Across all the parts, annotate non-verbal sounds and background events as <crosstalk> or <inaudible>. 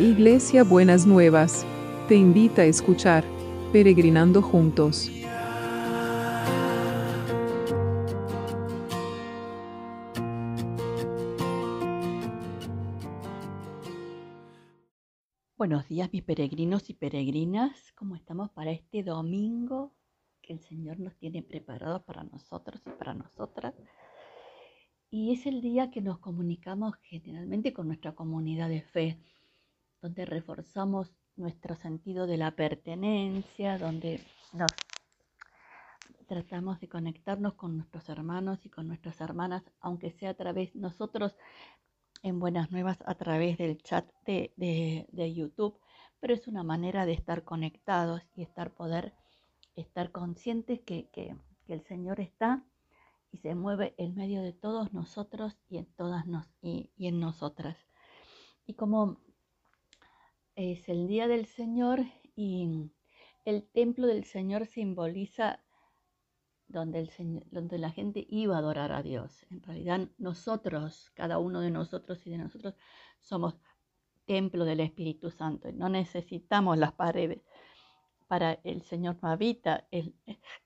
Iglesia Buenas Nuevas, te invita a escuchar Peregrinando Juntos. Buenos días mis peregrinos y peregrinas, ¿cómo estamos para este domingo que el Señor nos tiene preparado para nosotros y para nosotras? Y es el día que nos comunicamos generalmente con nuestra comunidad de fe, donde reforzamos nuestro sentido de la pertenencia, donde nos tratamos de conectarnos con nuestros hermanos y con nuestras hermanas, aunque sea a través nosotros en Buenas Nuevas a través del chat de, YouTube, pero es una manera de estar conectados y estar poder estar conscientes que, el Señor está y se mueve en medio de todos nosotros y en todas nos, y, y en nosotras. Y como es el día del Señor y el templo del Señor simboliza donde, el donde la gente iba a adorar a Dios. En realidad nosotros, cada uno de nosotros y de nosotros, somos templo del Espíritu Santo. No necesitamos las paredes para el Señor no habita en,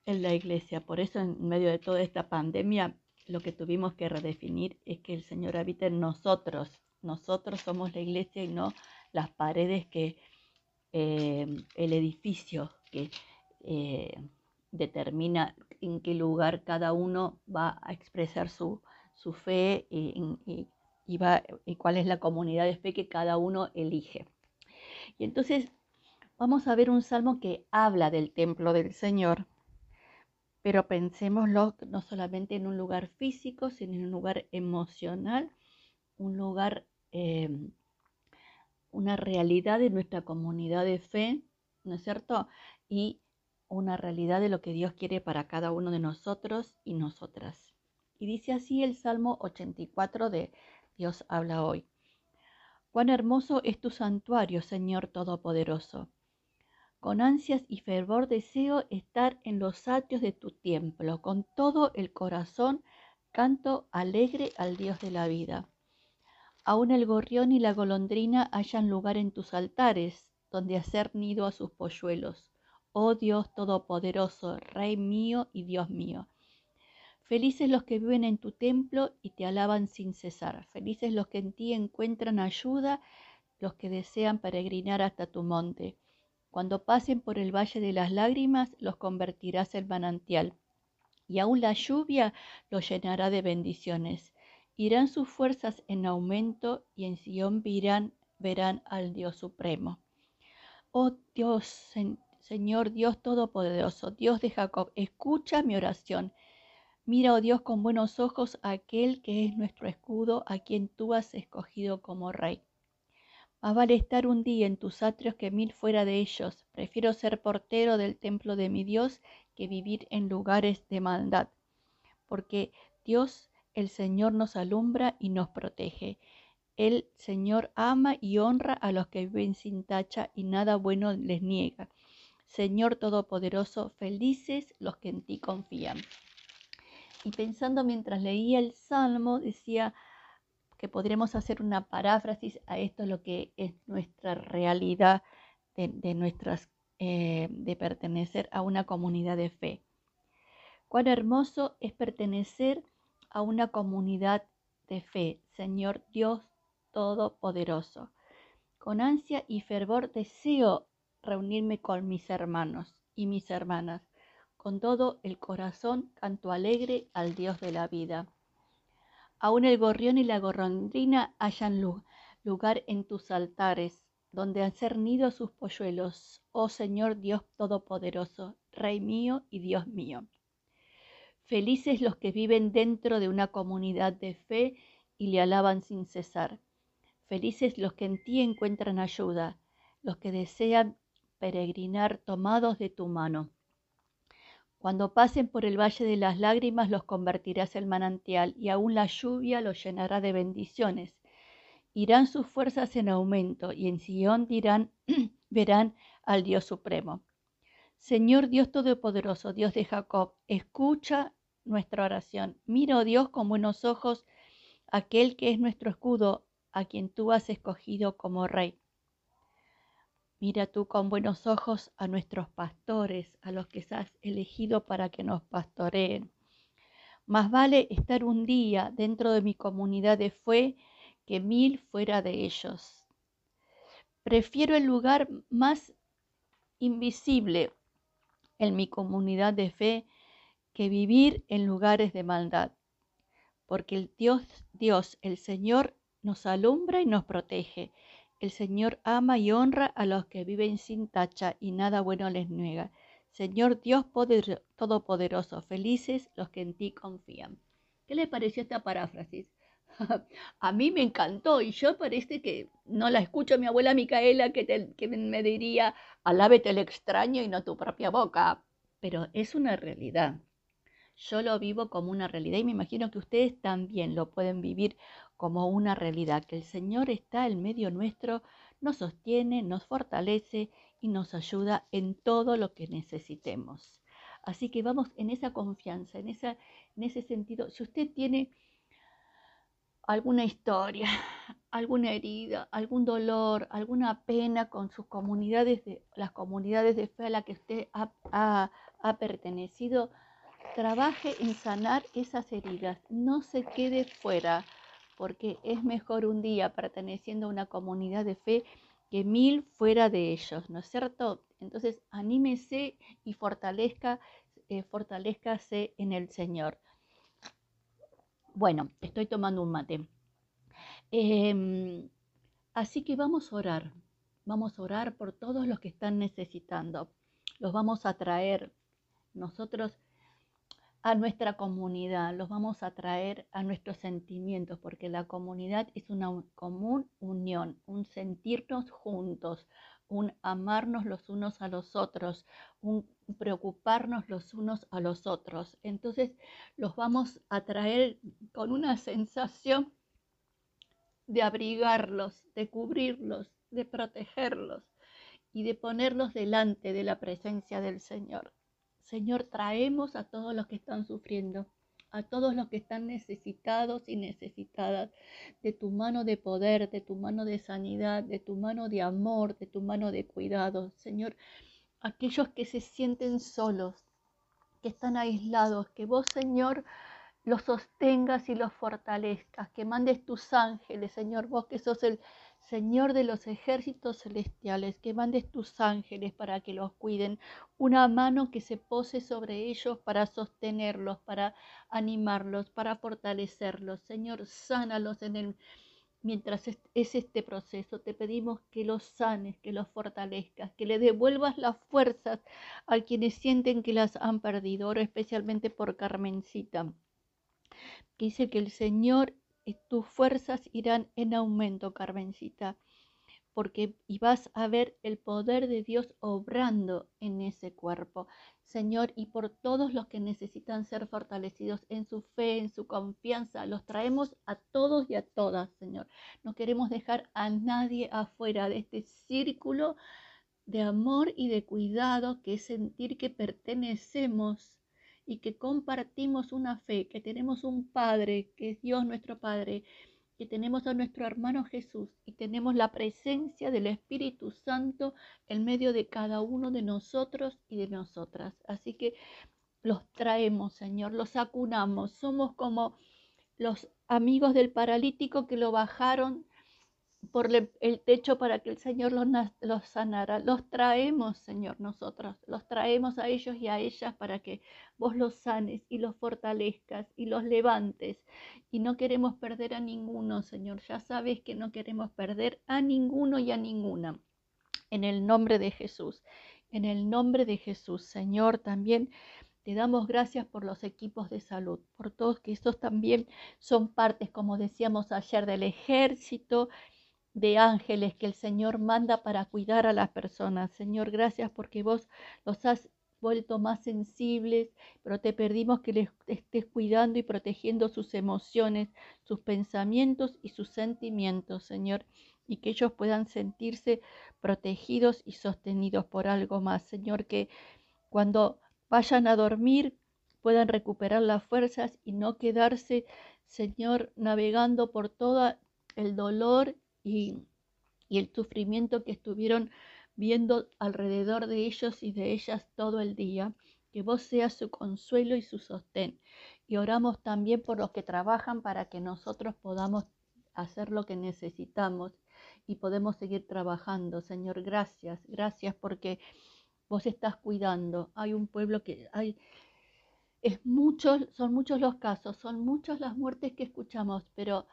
en la iglesia. Por eso en medio de toda esta pandemia lo que tuvimos que redefinir es que el Señor habita en nosotros. Nosotros somos la iglesia y no las paredes que eh, el edificio que eh, determina en qué lugar cada uno va a expresar su, fe y, y cuál es la comunidad de fe que cada uno elige. Y entonces vamos a ver un salmo que habla del templo del Señor, pero pensémoslo no solamente en un lugar físico, sino en un lugar emocional, un lugar, eh, una realidad de nuestra comunidad de fe, ¿no es cierto? Y una realidad de lo que Dios quiere para cada uno de nosotros y nosotras. Y dice así el Salmo 84 de Dios habla hoy. Cuán hermoso es tu santuario, Señor Todopoderoso. Con ansias y fervor deseo estar en los atrios de tu templo. Con todo el corazón canto alegre al Dios de la vida. Aún el gorrión y la golondrina hallan lugar en tus altares, donde hacer nido a sus polluelos oh Dios Todopoderoso, Rey mío y Dios mío. Felices los que viven en tu templo y te alaban sin cesar. Felices los que en ti encuentran ayuda, los que desean peregrinar hasta tu monte. Cuando pasen por el valle de las lágrimas, los convertirás en manantial. Y aún la lluvia los llenará de bendiciones. Irán sus fuerzas en aumento y en Sion verán, verán al Dios Supremo. Oh Dios, Señor Dios Todopoderoso, Dios de Jacob, escucha mi oración. Mira, oh Dios, con buenos ojos a aquel que es nuestro escudo, a quien tú has escogido como rey. Más vale estar un día en tus atrios que mil fuera de ellos. Prefiero ser portero del templo de mi Dios que vivir en lugares de maldad. Porque Dios, el Señor, nos alumbra y nos protege. El Señor ama y honra a los que viven sin tacha y nada bueno les niega. Señor Todopoderoso, felices los que en ti confían. Y pensando mientras leía el Salmo, decía que podremos hacer una paráfrasis a esto, lo que es nuestra realidad de, nuestras, eh, de pertenecer a una comunidad de fe. Cuán hermoso es pertenecer a una comunidad de fe, Señor Dios Todopoderoso. Con ansia y fervor deseo reunirme con mis hermanos y mis hermanas. Con todo el corazón canto alegre al Dios de la vida. Aún el gorrión y la gorrondrina hayan lugar en tus altares, donde han cernido sus polluelos, oh Señor Dios Todopoderoso, Rey mío y Dios mío. Felices los que viven dentro de una comunidad de fe y le alaban sin cesar. Felices los que en ti encuentran ayuda, los que desean peregrinar tomados de tu mano. Cuando pasen por el valle de las lágrimas los convertirás en manantial y aún la lluvia los llenará de bendiciones. Irán sus fuerzas en aumento y en Sion dirán, <clears throat> verán al Dios Supremo. Señor Dios Todopoderoso, Dios de Jacob, escucha nuestra oración. Mira, oh Dios, con buenos ojos aquel que es nuestro escudo, a quien tú has escogido como rey. Mira tú con buenos ojos a nuestros pastores, a los que has elegido para que nos pastoreen. Más vale estar un día dentro de mi comunidad de fe que mil fuera de ellos. Prefiero el lugar más invisible en mi comunidad de fe que vivir en lugares de maldad, porque el Dios, Dios, el Señor, nos alumbra y nos protege el Señor ama y honra a los que viven sin tacha y nada bueno les niega. Señor Dios Todopoderoso, felices los que en ti confían. ¿Qué le pareció esta paráfrasis? <laughs> a mí me encantó y yo parece que no la escucho a mi abuela Micaela que, que me diría, alábete el extraño y no tu propia boca. Pero es una realidad. Yo lo vivo como una realidad y me imagino que ustedes también lo pueden vivir como una realidad, que el Señor está en medio nuestro, nos sostiene, nos fortalece y nos ayuda en todo lo que necesitemos. Así que vamos en esa confianza, en, en ese sentido. Si usted tiene alguna historia, <laughs> alguna herida, algún dolor, alguna pena con sus comunidades, de, las comunidades de fe a las que usted ha, ha pertenecido, trabaje en sanar esas heridas. No se quede fuera porque es mejor un día perteneciendo a una comunidad de fe que mil fuera de ellos, ¿no es cierto? Entonces, anímese y fortalezca, eh, fortalezcase en el Señor. Bueno, estoy tomando un mate. Em, así que vamos a orar, vamos a orar por todos los que están necesitando. Los vamos a traer. Nosotros a nuestra comunidad, los vamos a traer a nuestros sentimientos, porque la comunidad es una común unión, un sentirnos juntos, un amarnos los unos a los otros, un preocuparnos los unos a los otros. Entonces los vamos a traer con una sensación de abrigarlos, de cubrirlos, de protegerlos y de ponerlos delante de la presencia del Señor. Señor, traemos a todos los que están sufriendo, a todos los que están necesitados y necesitadas de tu mano de poder, de tu mano de sanidad, de tu mano de amor, de tu mano de cuidado. Señor, aquellos que se sienten solos, que están aislados, que vos, Señor, los sostengas y los fortalezcas, que mandes tus ángeles, Señor, vos que sos el Señor de los ejércitos celestiales, que mandes tus ángeles para que los cuiden, una mano que se pose sobre ellos para sostenerlos, para animarlos, para fortalecerlos. Señor, sánalos en el mientras es, este proceso. Te pedimos que los sanes, que los fortalezcas, que le devuelvas las fuerzas a quienes sienten que las han perdido, especialmente por Carmencita. dice que el Señor tus fuerzas irán en aumento, Carmencita, porque y vas a ver el poder de Dios obrando en ese cuerpo. Señor, y por todos los que necesitan ser fortalecidos en su fe, en su confianza, los traemos a todos y a todas, Señor. No queremos dejar a nadie afuera de este círculo de amor y de cuidado que es sentir que pertenecemos y que compartimos una fe, que tenemos un Padre, que es Dios nuestro Padre, que tenemos a nuestro hermano Jesús y tenemos la presencia del Espíritu Santo en medio de cada uno de nosotros y de nosotras. Así que los traemos, Señor, los acunamos. Somos como los amigos del paralítico que lo bajaron por el techo para que el Señor los, los, sanara. Los traemos, Señor, nosotros. Los traemos a ellos y a ellas para que vos los sanes y los fortalezcas y los levantes. Y no queremos perder a ninguno, Señor. Ya sabes que no queremos perder a ninguno y a ninguna. En el nombre de Jesús. En el nombre de Jesús, Señor, también te damos gracias por los equipos de salud, por todos que estos también son partes, como decíamos ayer, del ejército de ángeles que el Señor manda para cuidar a las personas. Señor, gracias porque vos los has vuelto más sensibles, pero te pedimos que les estés cuidando y protegiendo sus emociones, sus pensamientos y sus sentimientos, Señor, y que ellos puedan sentirse protegidos y sostenidos por algo más, Señor, que cuando vayan a dormir puedan recuperar las fuerzas y no quedarse, Señor, navegando por todo el dolor y, el sufrimiento que estuvieron viendo alrededor de ellos y de ellas todo el día. Que vos seas su consuelo y su sostén. Y oramos también por los que trabajan para que nosotros podamos hacer lo que necesitamos y podemos seguir trabajando. Señor, gracias, gracias porque vos estás cuidando. Hay un pueblo que hay es muchos, son muchos los casos, son muchas las muertes que escuchamos, pero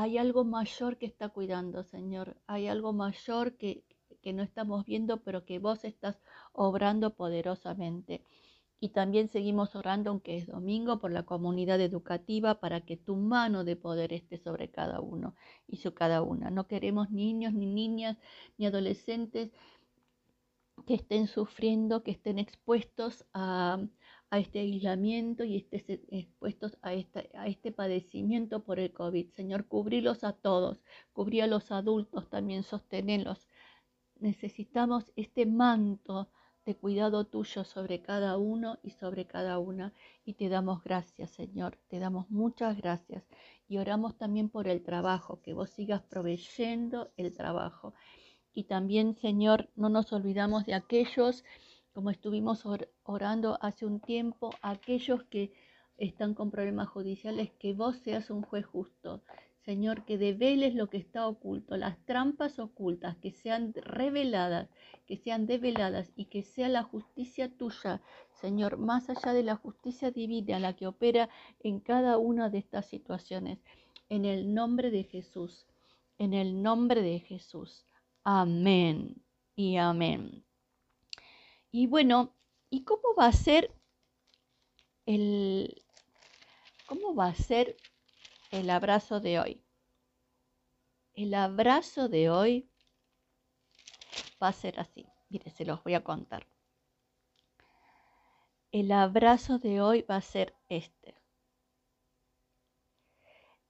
hay algo mayor que está cuidando, Señor. Hay algo mayor que, que no estamos viendo, pero que vos estás obrando poderosamente. Y también seguimos orando, aunque es domingo, por la comunidad educativa, para que tu mano de poder esté sobre cada uno y sobre cada una. No queremos niños, ni niñas, ni adolescentes que estén sufriendo, que estén expuestos a, este aislamiento y estén expuestos a, a este padecimiento por el COVID. Señor, cubrílos a todos, cubrí a los adultos también, sostenerlos. Necesitamos este manto de cuidado tuyo sobre cada uno y sobre cada una. Y te damos gracias, Señor. Te damos muchas gracias. Y oramos también por el trabajo, que vos sigas proveyendo el trabajo. Y también, Señor, no nos olvidamos de aquellos, como estuvimos orando hace un tiempo, aquellos que están con problemas judiciales, que vos seas un juez justo. Señor, que develes lo que está oculto, las trampas ocultas, que sean reveladas, que sean develadas y que sea la justicia tuya, Señor, más allá de la justicia divina, la que opera en cada una de estas situaciones. En el nombre de Jesús, en el nombre de Jesús. Amén y amén. Y bueno, ¿y cómo va a ser el, cómo va a ser el abrazo de hoy. El abrazo de hoy va a ser así. Mire, se los voy a contar. El abrazo de hoy va a ser este.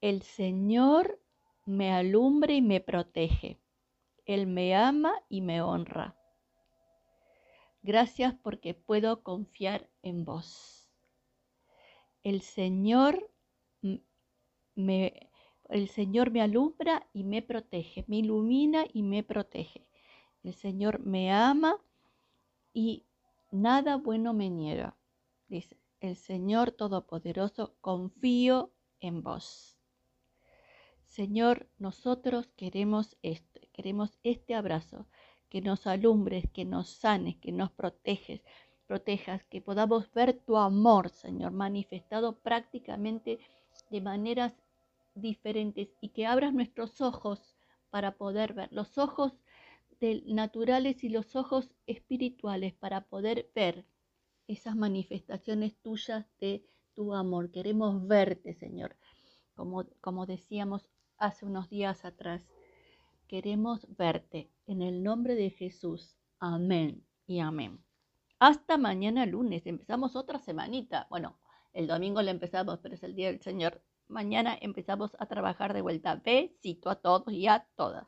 El Señor me alumbre y me protege. Él me ama y me honra. Gracias porque puedo confiar en vos. El Señor el Señor me alumbra y me protege, me ilumina y me protege. El Señor me ama y nada bueno me niega. Dice, el Señor Todopoderoso, confío en vos. Señor, nosotros queremos este, queremos este abrazo, que nos alumbres, que nos sanes, que nos protejas, que podamos ver tu amor, Señor, manifestado prácticamente de maneras diferentes y que abras nuestros ojos para poder ver, los ojos naturales y los ojos espirituales para poder ver esas manifestaciones tuyas de tu amor. Queremos verte, Señor, como, como decíamos hace unos días atrás. Queremos verte en el nombre de Jesús. Amén y amén. Hasta mañana lunes. Empezamos otra semanita. Bueno, el domingo le empezamos, pero es el día del Señor mañana empezamos a trabajar de vuelta. Besito a todos y a todas.